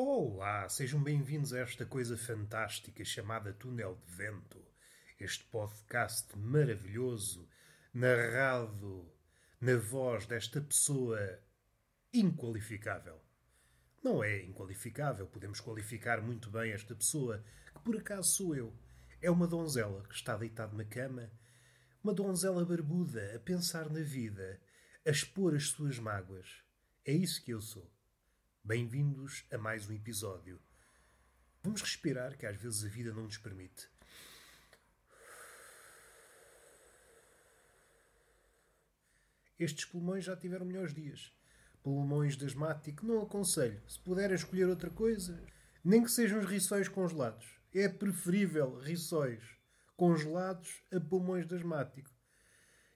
Olá, sejam bem-vindos a esta coisa fantástica chamada Túnel de Vento. Este podcast maravilhoso, narrado na voz desta pessoa inqualificável. Não é inqualificável, podemos qualificar muito bem esta pessoa, que por acaso sou eu. É uma donzela que está deitada na cama, uma donzela barbuda a pensar na vida, a expor as suas mágoas. É isso que eu sou. Bem-vindos a mais um episódio. Vamos respirar, que às vezes a vida não nos permite. Estes pulmões já tiveram melhores dias. Pulmões de asmático, não aconselho. Se puder escolher outra coisa, nem que sejam os riçóis congelados. É preferível riçóis congelados a pulmões de asmático.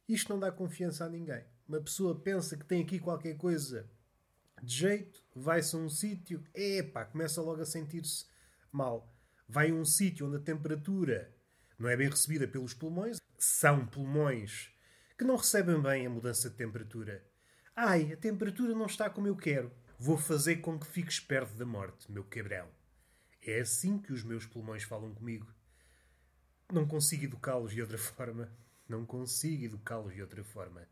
Isto não dá confiança a ninguém. Uma pessoa pensa que tem aqui qualquer coisa de jeito, vai-se a um sítio, epá, começa logo a sentir-se mal. Vai a um sítio onde a temperatura não é bem recebida pelos pulmões, são pulmões que não recebem bem a mudança de temperatura. Ai, a temperatura não está como eu quero. Vou fazer com que fiques perto da morte, meu cabrão. É assim que os meus pulmões falam comigo. Não consigo educá-los de outra forma. Não consigo educá-los de outra forma.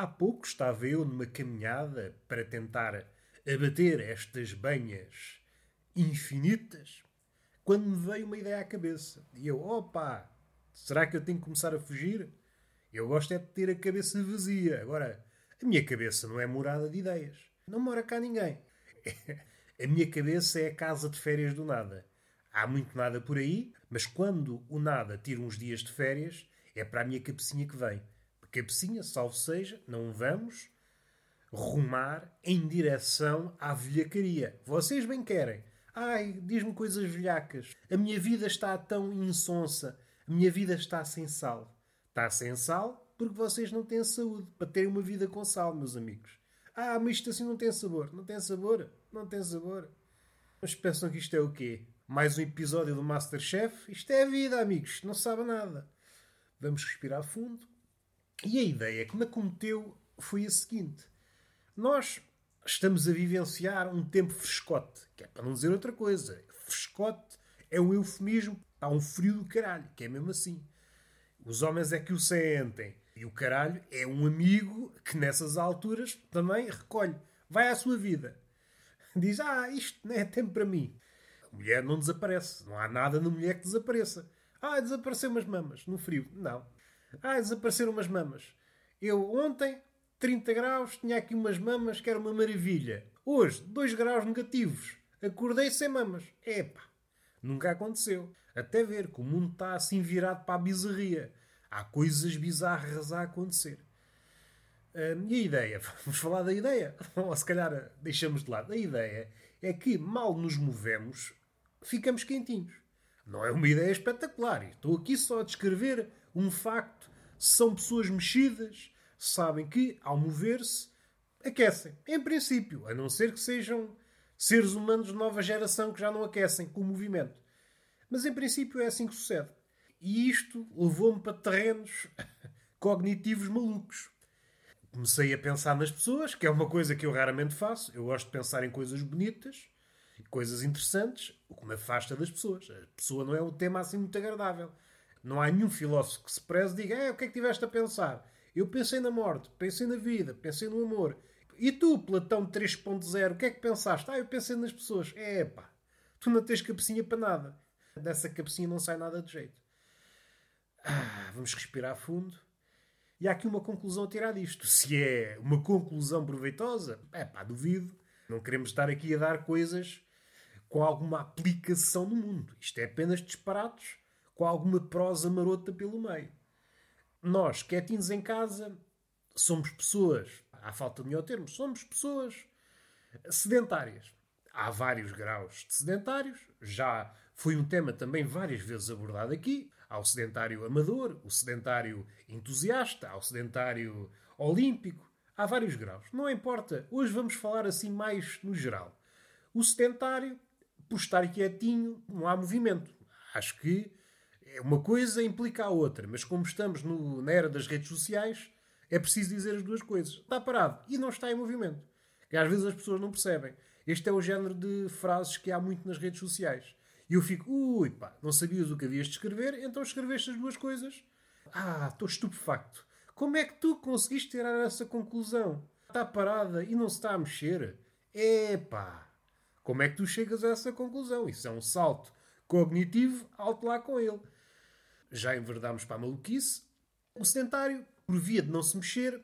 Há pouco estava eu numa caminhada para tentar abater estas banhas infinitas, quando me veio uma ideia à cabeça. E eu, opa, será que eu tenho que começar a fugir? Eu gosto é de ter a cabeça vazia. Agora, a minha cabeça não é morada de ideias. Não mora cá ninguém. A minha cabeça é a casa de férias do nada. Há muito nada por aí, mas quando o nada tira uns dias de férias, é para a minha cabecinha que vem cabecinha, salvo seja, não vamos rumar em direção à velhacaria. Vocês bem querem. Ai, diz-me coisas velhacas. A minha vida está tão insonsa. A minha vida está sem sal. Está sem sal porque vocês não têm saúde para terem uma vida com sal, meus amigos. Ah, mas isto assim não tem sabor. Não tem sabor? Não tem sabor. Mas pensam que isto é o quê? Mais um episódio do Masterchef? Isto é a vida, amigos. Não sabe nada. Vamos respirar fundo. E a ideia que me acometeu foi a seguinte: nós estamos a vivenciar um tempo frescote, que é para não dizer outra coisa. Frescote é um eufemismo, há um frio do caralho, que é mesmo assim. Os homens é que o sentem. E o caralho é um amigo que nessas alturas também recolhe. Vai à sua vida. Diz, ah, isto não é tempo para mim. A mulher não desaparece. Não há nada na mulher que desapareça. Ah, desapareceu umas mamas no frio. Não. Ah, desapareceram umas mamas. Eu ontem, 30 graus, tinha aqui umas mamas que era uma maravilha. Hoje, 2 graus negativos. Acordei sem mamas. Epá, nunca aconteceu. Até ver que o mundo está assim virado para a bizarria. Há coisas bizarras a acontecer. Hum, e a ideia? Vamos falar da ideia? Ou se calhar deixamos de lado. A ideia é que mal nos movemos, ficamos quentinhos. Não é uma ideia espetacular. Estou aqui só a descrever um facto. São pessoas mexidas, sabem que, ao mover-se, aquecem. Em princípio, a não ser que sejam seres humanos de nova geração que já não aquecem com o movimento. Mas em princípio é assim que sucede. E isto levou-me para terrenos cognitivos malucos. Comecei a pensar nas pessoas, que é uma coisa que eu raramente faço. Eu gosto de pensar em coisas bonitas, coisas interessantes, o que me afasta das pessoas. A pessoa não é um tema assim muito agradável. Não há nenhum filósofo que se preze diga é, o que é que tiveste a pensar? Eu pensei na morte, pensei na vida, pensei no amor. E tu, Platão 3.0, o que é que pensaste? Ah, eu pensei nas pessoas. É pá, tu não tens cabecinha para nada. Dessa cabecinha não sai nada de jeito. Ah, vamos respirar fundo. E há aqui uma conclusão a tirar disto. Se é uma conclusão proveitosa, é pá, duvido. Não queremos estar aqui a dar coisas com alguma aplicação no mundo. Isto é apenas disparados com alguma prosa marota pelo meio. Nós, quietinhos em casa, somos pessoas, à falta de melhor termo, somos pessoas sedentárias. Há vários graus de sedentários, já foi um tema também várias vezes abordado aqui. Há o sedentário amador, o sedentário entusiasta, há o sedentário olímpico. Há vários graus. Não importa. Hoje vamos falar assim mais no geral. O sedentário, por estar quietinho, não há movimento. Acho que uma coisa implica a outra, mas como estamos no, na era das redes sociais, é preciso dizer as duas coisas. Está parado e não está em movimento. Que às vezes as pessoas não percebem. Este é o género de frases que há muito nas redes sociais. E eu fico, ui pá, não sabias o que havias de escrever, então escreveste as duas coisas. Ah, estou estupefacto. Como é que tu conseguiste tirar essa conclusão? Está parada e não se está a mexer? Epá! Como é que tu chegas a essa conclusão? Isso é um salto cognitivo, alto lá com ele. Já enverdámos para a maluquice. O sedentário, por via de não se mexer,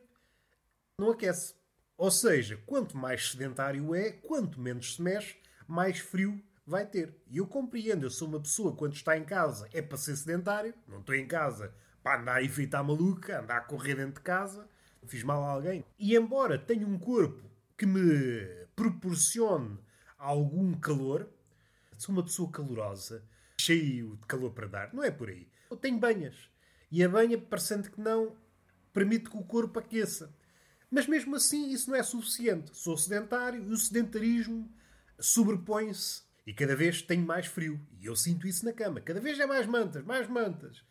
não aquece. Ou seja, quanto mais sedentário é, quanto menos se mexe, mais frio vai ter. E eu compreendo, eu sou uma pessoa, quando está em casa, é para ser sedentário, não estou em casa para andar e feitar maluca, andar a correr dentro de casa, fiz mal a alguém. E embora tenha um corpo que me proporcione algum calor, sou uma pessoa calorosa, cheio de calor para dar, não é por aí. Eu tenho banhas. E a banha, parecendo que não, permite que o corpo aqueça. Mas mesmo assim, isso não é suficiente. Sou sedentário e o sedentarismo sobrepõe-se e cada vez tenho mais frio. E eu sinto isso na cama. Cada vez é mais mantas, mais mantas.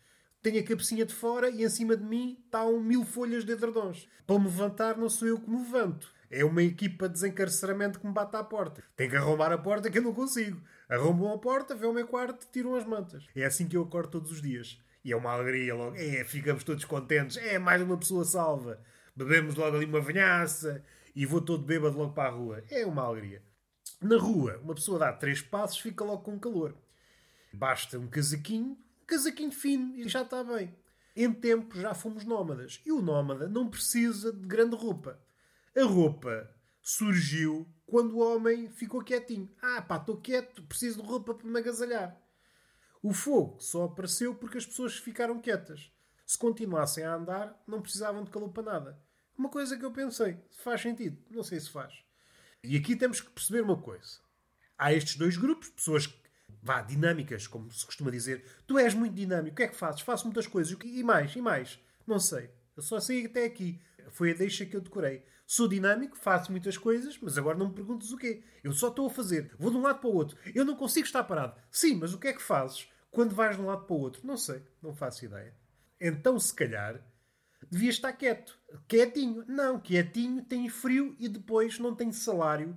Tenho a cabecinha de fora e em cima de mim estão mil folhas de edredons. Para me levantar, não sou eu que me levanto. É uma equipa de desencarceramento que me bate à porta. Tem que arrombar a porta que eu não consigo. Arrombam a porta, vê o meu quarto, tiram as mantas. É assim que eu acordo todos os dias. E é uma alegria logo. É, ficamos todos contentes. É, mais uma pessoa salva. Bebemos logo ali uma vinhaça e vou todo bêbado logo para a rua. É uma alegria. Na rua, uma pessoa dá três passos fica logo com calor. Basta um casaquinho, um casaquinho fino e já está bem. Em tempo já fomos nómadas. E o nómada não precisa de grande roupa. A roupa surgiu quando o homem ficou quietinho. Ah, pá, estou quieto, preciso de roupa para me agasalhar. O fogo só apareceu porque as pessoas ficaram quietas. Se continuassem a andar, não precisavam de calor para nada. Uma coisa que eu pensei, faz sentido, não sei se faz. E aqui temos que perceber uma coisa. Há estes dois grupos, pessoas vá, dinâmicas, como se costuma dizer. Tu és muito dinâmico, o que é que fazes? Faço muitas coisas. E mais, e mais? Não sei. Eu só sei até aqui. Foi a deixa que eu decorei. Sou dinâmico, faço muitas coisas, mas agora não me perguntes o quê. Eu só estou a fazer. Vou de um lado para o outro. Eu não consigo estar parado. Sim, mas o que é que fazes quando vais de um lado para o outro? Não sei. Não faço ideia. Então, se calhar, devia estar quieto. Quietinho. Não, quietinho, tenho frio e depois não tenho salário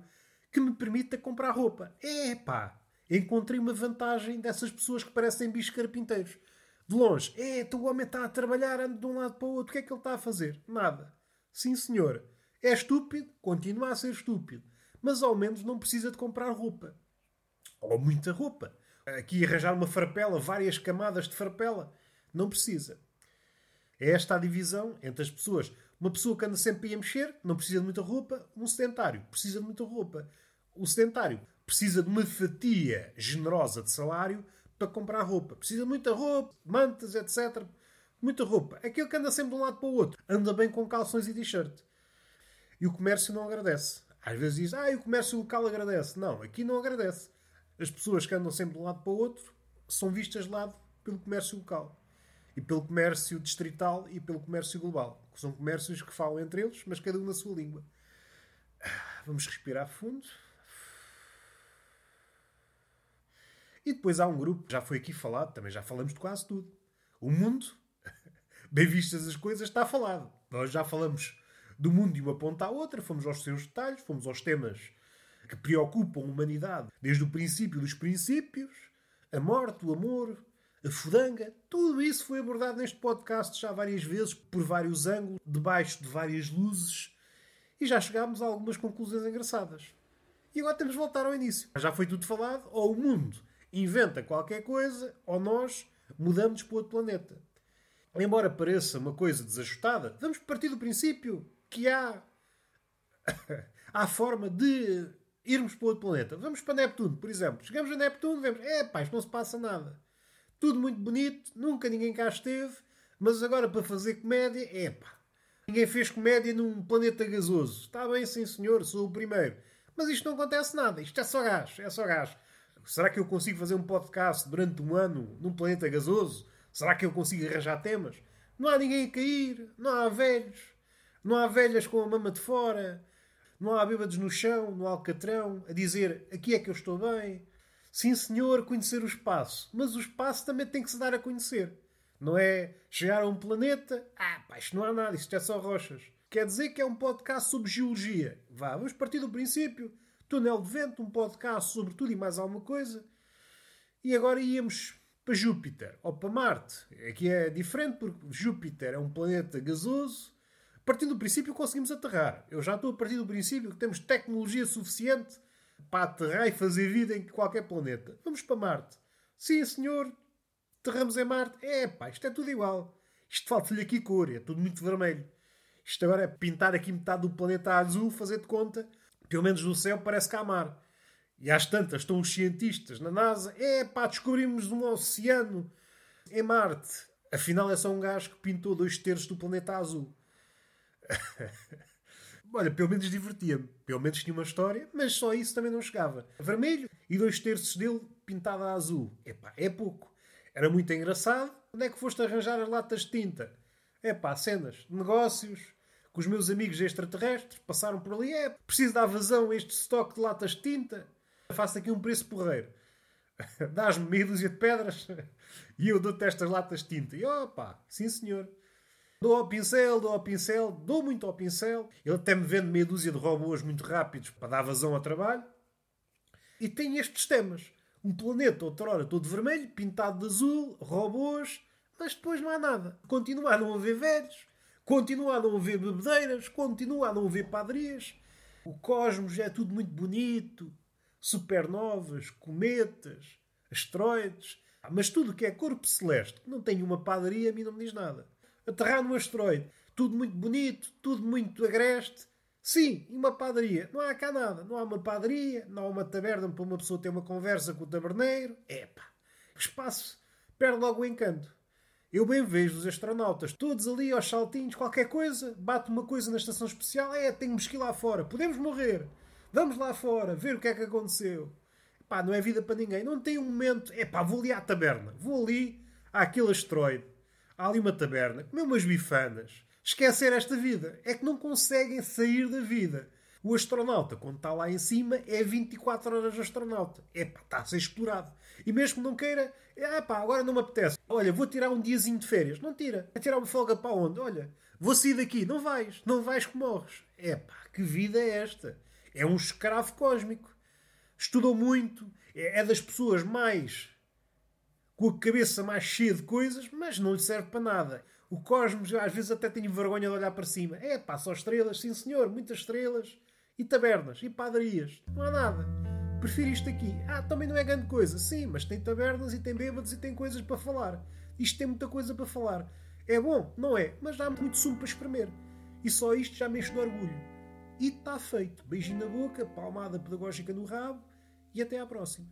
que me permita comprar roupa. É pá, encontrei uma vantagem dessas pessoas que parecem bichos carpinteiros. De longe, é, o homem está a trabalhar, anda de um lado para o outro, o que é que ele está a fazer? Nada. Sim, senhor. É estúpido, continua a ser estúpido. Mas ao menos não precisa de comprar roupa. Ou muita roupa. Aqui arranjar uma farpela, várias camadas de farpela. Não precisa. É esta a divisão entre as pessoas. Uma pessoa que anda sempre a mexer, não precisa de muita roupa. Um sedentário precisa de muita roupa. O sedentário precisa de uma fatia generosa de salário para comprar roupa. Precisa de muita roupa, mantas, etc. Muita roupa. Aquele que anda sempre de um lado para o outro. Anda bem com calções e t-shirt. E o comércio não agradece. Às vezes diz, ah, o comércio local agradece. Não, aqui não agradece. As pessoas que andam sempre de um lado para o outro são vistas de lado pelo comércio local e pelo comércio distrital e pelo comércio global. São comércios que falam entre eles, mas cada um na sua língua. Vamos respirar fundo. E depois há um grupo, já foi aqui falado, também já falamos de quase tudo. O mundo, bem vistas as coisas, está falado. Nós já falamos do mundo de uma ponta à outra, fomos aos seus detalhes, fomos aos temas que preocupam a humanidade desde o princípio dos princípios, a morte, o amor, a fudanga. Tudo isso foi abordado neste podcast já várias vezes, por vários ângulos, debaixo de várias luzes, e já chegámos a algumas conclusões engraçadas. E agora temos de voltar ao início. Já foi tudo falado, ou o mundo inventa qualquer coisa, ou nós mudamos para outro planeta. Embora pareça uma coisa desajustada, vamos partir do princípio que há, há forma de irmos para outro planeta. Vamos para Neptuno, por exemplo. Chegamos a Neptuno, vemos, é pá, isto não se passa nada. Tudo muito bonito, nunca ninguém cá esteve, mas agora para fazer comédia, epá. Ninguém fez comédia num planeta gasoso. Está bem, sim senhor, sou o primeiro. Mas isto não acontece nada, isto é só gás, é só gás. Será que eu consigo fazer um podcast durante um ano num planeta gasoso? Será que eu consigo arranjar temas? Não há ninguém a cair, não há velhos, não há velhas com a mama de fora, não há bêbados no chão, no alcatrão, a dizer aqui é que eu estou bem. Sim, senhor, conhecer o espaço. Mas o espaço também tem que se dar a conhecer. Não é chegar a um planeta. Ah, pá, isto não há nada, isto é só rochas. Quer dizer que é um podcast sobre geologia. Vá, vamos partir do princípio. Túnel de Vento, um podcast sobre tudo e mais alguma coisa. E agora íamos para Júpiter ou para Marte. Aqui é diferente porque Júpiter é um planeta gasoso. Partindo do princípio conseguimos aterrar. Eu já estou a partir do princípio que temos tecnologia suficiente para aterrar e fazer vida em qualquer planeta. Vamos para Marte. Sim, senhor. Aterramos em Marte. É, pá, isto é tudo igual. Isto falta-lhe aqui cor, é tudo muito vermelho. Isto agora é pintar aqui metade do planeta azul, fazer de conta. Pelo menos no céu parece que há mar. E às tantas estão os cientistas na NASA. É pá, descobrimos um oceano em Marte. Afinal é só um gajo que pintou dois terços do planeta azul. Olha, pelo menos divertia-me. Pelo menos tinha uma história, mas só isso também não chegava. Vermelho e dois terços dele pintado a azul. Epá, é pouco. Era muito engraçado. Onde é que foste arranjar as latas de tinta? Epá, cenas, negócios, com os meus amigos extraterrestres, passaram por ali. É, preciso dar vazão a este estoque de latas de tinta. Faço aqui um preço porreiro. Dás-me meia dúzia de pedras e eu dou-te estas latas de tinta. E opa, sim senhor. Dou ao pincel, dou ao pincel, dou muito ao pincel. Ele até me vende meia dúzia de robôs muito rápidos para dar vazão ao trabalho. E tem estes temas. Um planeta, outrora, todo vermelho, pintado de azul, robôs, mas depois não há nada. Continua a não haver velhos, continua a não haver bebedeiras, continua a não haver padarias. O cosmos é tudo muito bonito, supernovas, cometas, asteroides. Mas tudo que é corpo celeste, que não tem uma padaria, a mim não me diz nada aterrar num asteroide. Tudo muito bonito, tudo muito agreste. Sim, e uma padaria. Não há cá nada. Não há uma padaria, não há uma taberna para uma pessoa ter uma conversa com o taberneiro. Epá, espaço perde logo o encanto. Eu bem vejo os astronautas todos ali aos saltinhos, qualquer coisa, bate uma coisa na estação especial, é, temos que ir lá fora, podemos morrer. Vamos lá fora, ver o que é que aconteceu. Pá, não é vida para ninguém. Não tem um momento, é pá, vou ali à taberna, vou ali àquele asteroide há ali uma taberna, comer umas bifanas, esquecer esta vida. É que não conseguem sair da vida. O astronauta, quando está lá em cima, é 24 horas astronauta. É pá, está a ser explorado. E mesmo que não queira, é pá, agora não me apetece. Olha, vou tirar um diazinho de férias. Não tira. Vai tirar uma folga para onde? Olha, vou sair daqui. Não vais. Não vais que morres. É pá, que vida é esta? É um escravo cósmico. Estudou muito. É, é das pessoas mais com a cabeça mais cheia de coisas, mas não lhe serve para nada. O cosmos, às vezes até tenho vergonha de olhar para cima. É pá, só estrelas, sim senhor, muitas estrelas. E tabernas, e padarias. Não há nada. Prefiro isto aqui. Ah, também não é grande coisa. Sim, mas tem tabernas e tem bêbados e tem coisas para falar. Isto tem muita coisa para falar. É bom? Não é? Mas dá muito sumo para espremer. E só isto já me de orgulho. E está feito. Beijinho na boca, palmada pedagógica no rabo e até à próxima.